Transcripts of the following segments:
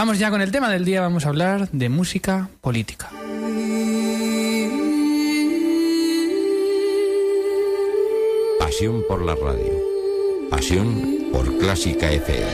Vamos ya con el tema del día, vamos a hablar de música política. Pasión por la radio. Pasión por Clásica FM.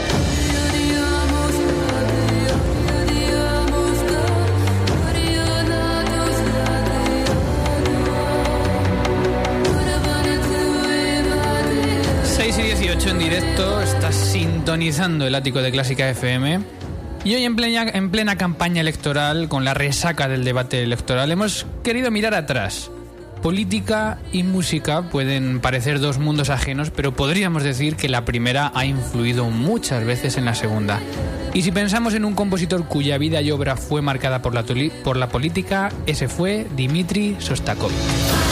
en directo, estás sintonizando el ático de Clásica FM. Y hoy en plena, en plena campaña electoral, con la resaca del debate electoral, hemos querido mirar atrás. Política y música pueden parecer dos mundos ajenos, pero podríamos decir que la primera ha influido muchas veces en la segunda. Y si pensamos en un compositor cuya vida y obra fue marcada por la, por la política, ese fue Dmitri Sostakovich.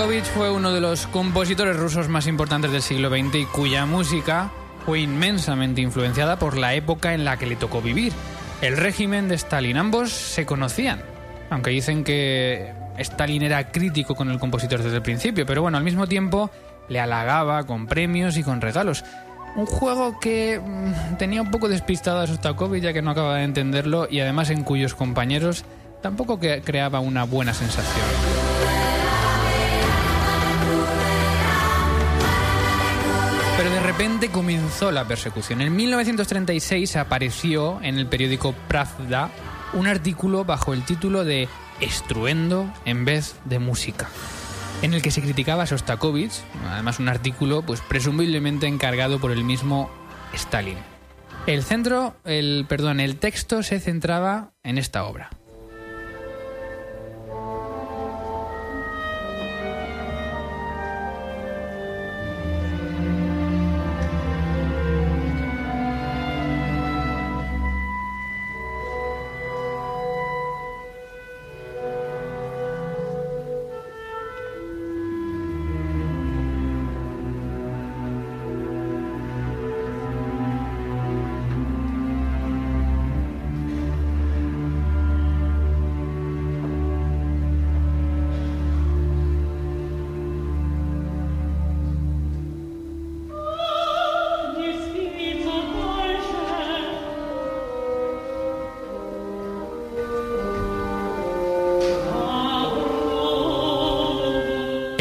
Sostakovich fue uno de los compositores rusos más importantes del siglo XX y cuya música fue inmensamente influenciada por la época en la que le tocó vivir. El régimen de Stalin, ambos se conocían, aunque dicen que Stalin era crítico con el compositor desde el principio, pero bueno, al mismo tiempo le halagaba con premios y con regalos. Un juego que mm, tenía un poco despistado a Sostakovich ya que no acaba de entenderlo y además en cuyos compañeros tampoco creaba una buena sensación. Repente comenzó la persecución. En 1936 apareció en el periódico Pravda un artículo bajo el título de Estruendo en vez de música, en el que se criticaba a Sostakovich, además un artículo pues presumiblemente encargado por el mismo Stalin. El centro, el perdón, el texto se centraba en esta obra.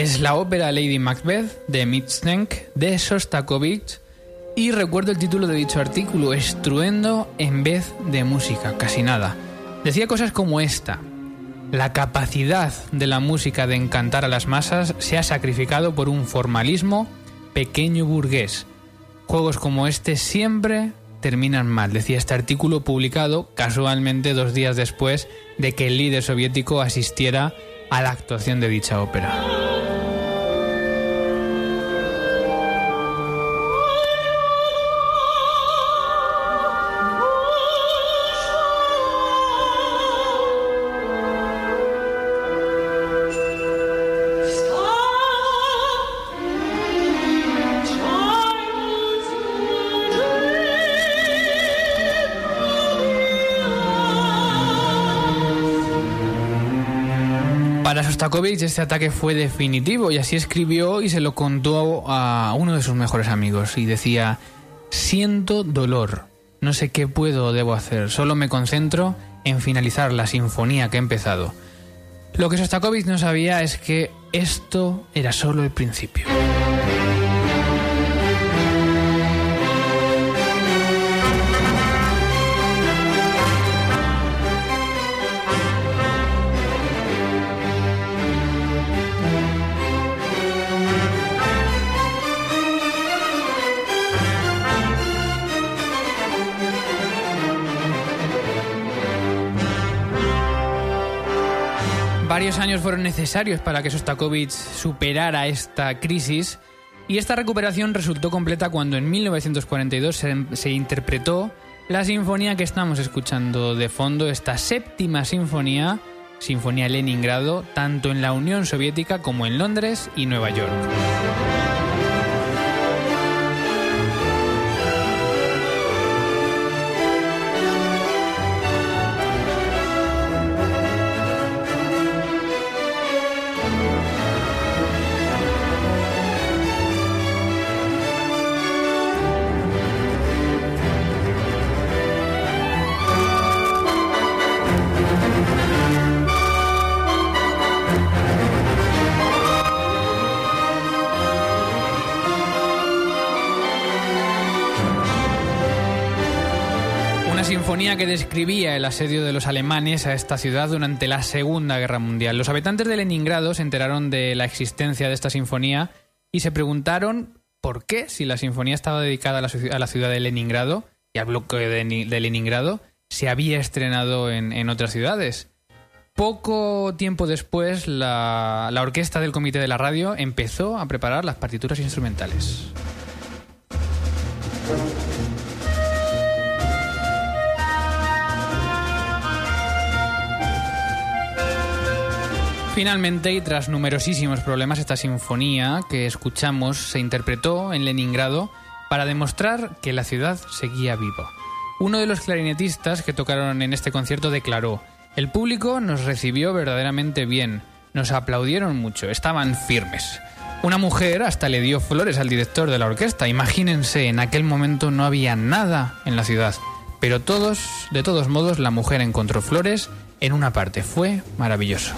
Es la ópera Lady Macbeth de Mitznenk de Sostakovich y recuerdo el título de dicho artículo, Estruendo en vez de música, casi nada. Decía cosas como esta. La capacidad de la música de encantar a las masas se ha sacrificado por un formalismo pequeño burgués. Juegos como este siempre terminan mal, decía este artículo publicado casualmente dos días después de que el líder soviético asistiera a la actuación de dicha ópera. Para Sostakovich este ataque fue definitivo y así escribió y se lo contó a uno de sus mejores amigos y decía, siento dolor, no sé qué puedo o debo hacer, solo me concentro en finalizar la sinfonía que he empezado. Lo que Sostakovich no sabía es que esto era solo el principio. Varios años fueron necesarios para que Sostakovich superara esta crisis y esta recuperación resultó completa cuando en 1942 se, interpretó la sinfonía que estamos escuchando de fondo, esta séptima sinfonía, Sinfonía Leningrado, tanto en la Unión Soviética como en Londres y Nueva York. Sinfonía que describía el asedio de los alemanes a esta ciudad durante la Segunda Guerra Mundial. Los habitantes de Leningrado se enteraron de la existencia de esta sinfonía y se preguntaron por qué, si la sinfonía estaba dedicada a la, ciudad de Leningrado y al bloque de, Leningrado, se había estrenado en, otras ciudades. Poco tiempo después, la orquesta del comité de la radio empezó a preparar las partituras instrumentales. Finalmente, y tras numerosísimos problemas, esta sinfonía que escuchamos se interpretó en Leningrado para demostrar que la ciudad seguía viva. Uno de los clarinetistas que tocaron en este concierto declaró, el público nos recibió verdaderamente bien, nos aplaudieron mucho, estaban firmes. Una mujer hasta le dio flores al director de la orquesta. Imagínense, en aquel momento no había nada en la ciudad. Pero todos, de todos modos, la mujer encontró flores en una parte. Fue maravilloso.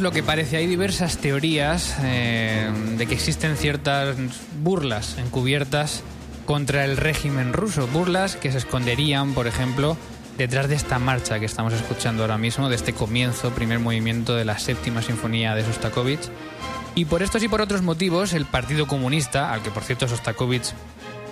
Lo que parece. Hay diversas teorías eh, de que existen ciertas burlas encubiertas contra el régimen ruso. Burlas que se esconderían, por ejemplo, detrás de esta marcha que estamos escuchando ahora mismo, de este comienzo, primer movimiento de la séptima sinfonía de Sostakovich. Y por estos y por otros motivos, el Partido Comunista, al que por cierto Sostakovich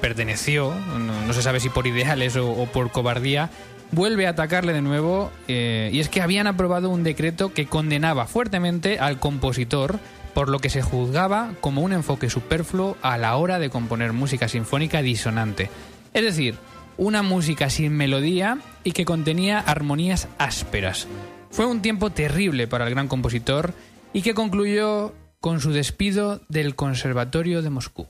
perteneció, no, se sabe si por ideales o por cobardía, vuelve a atacarle de nuevo eh, y es que habían aprobado un decreto que condenaba fuertemente al compositor por lo que se juzgaba como un enfoque superfluo a la hora de componer música sinfónica disonante. Es decir, una música sin melodía y que contenía armonías ásperas. Fue un tiempo terrible para el gran compositor y que concluyó con su despido del Conservatorio de Moscú.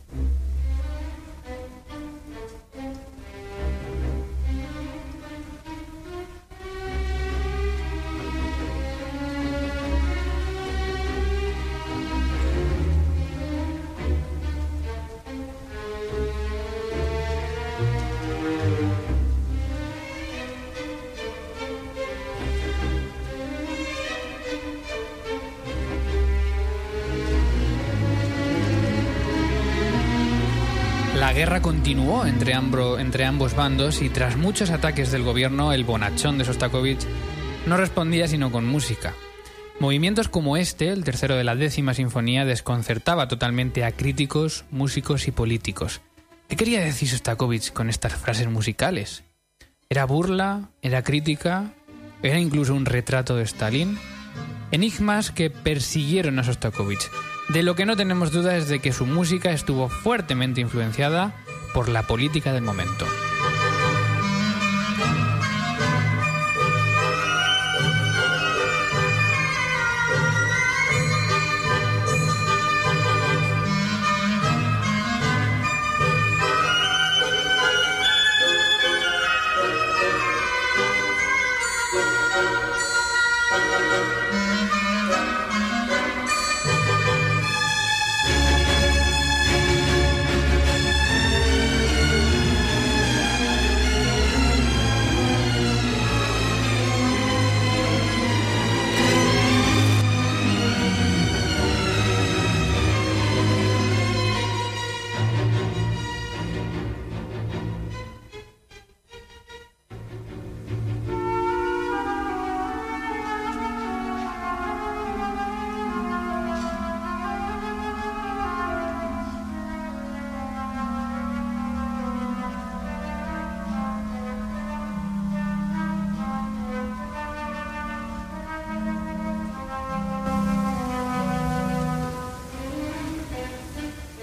La guerra continuó entre, ambos bandos y tras muchos ataques del gobierno, el bonachón de Sostakovich no respondía sino con música. Movimientos como este, el tercero de la décima sinfonía, desconcertaba totalmente a críticos, músicos y políticos. ¿Qué quería decir Sostakovich con estas frases musicales? ¿Era burla? ¿Era crítica? ¿Era incluso un retrato de Stalin? Enigmas que persiguieron a Sostakovich de lo que no tenemos duda es de que su música estuvo fuertemente influenciada por la política del momento.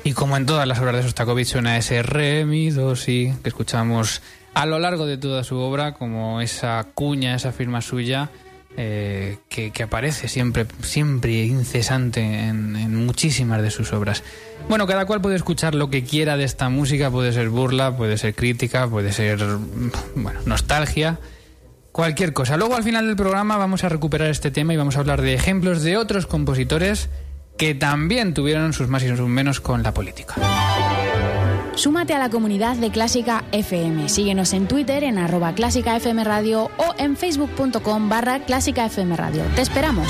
Y como en todas las obras de Sostakovich suena ese re, mi, do, que escuchamos a lo largo de toda su obra, como esa cuña, esa firma suya, eh, que, aparece siempre, siempre incesante en, en, muchísimas de sus obras. Bueno, cada cual puede escuchar lo que quiera de esta música, puede ser burla, puede ser crítica, puede ser bueno, nostalgia, cualquier cosa. Luego al final del programa vamos a recuperar este tema y vamos a hablar de ejemplos de otros compositores que también tuvieron sus más y sus menos con la política. Súmate a la comunidad de Clásica FM. Síguenos en Twitter en arroba Radio o en facebook.com barra clásica FM Radio. Te esperamos.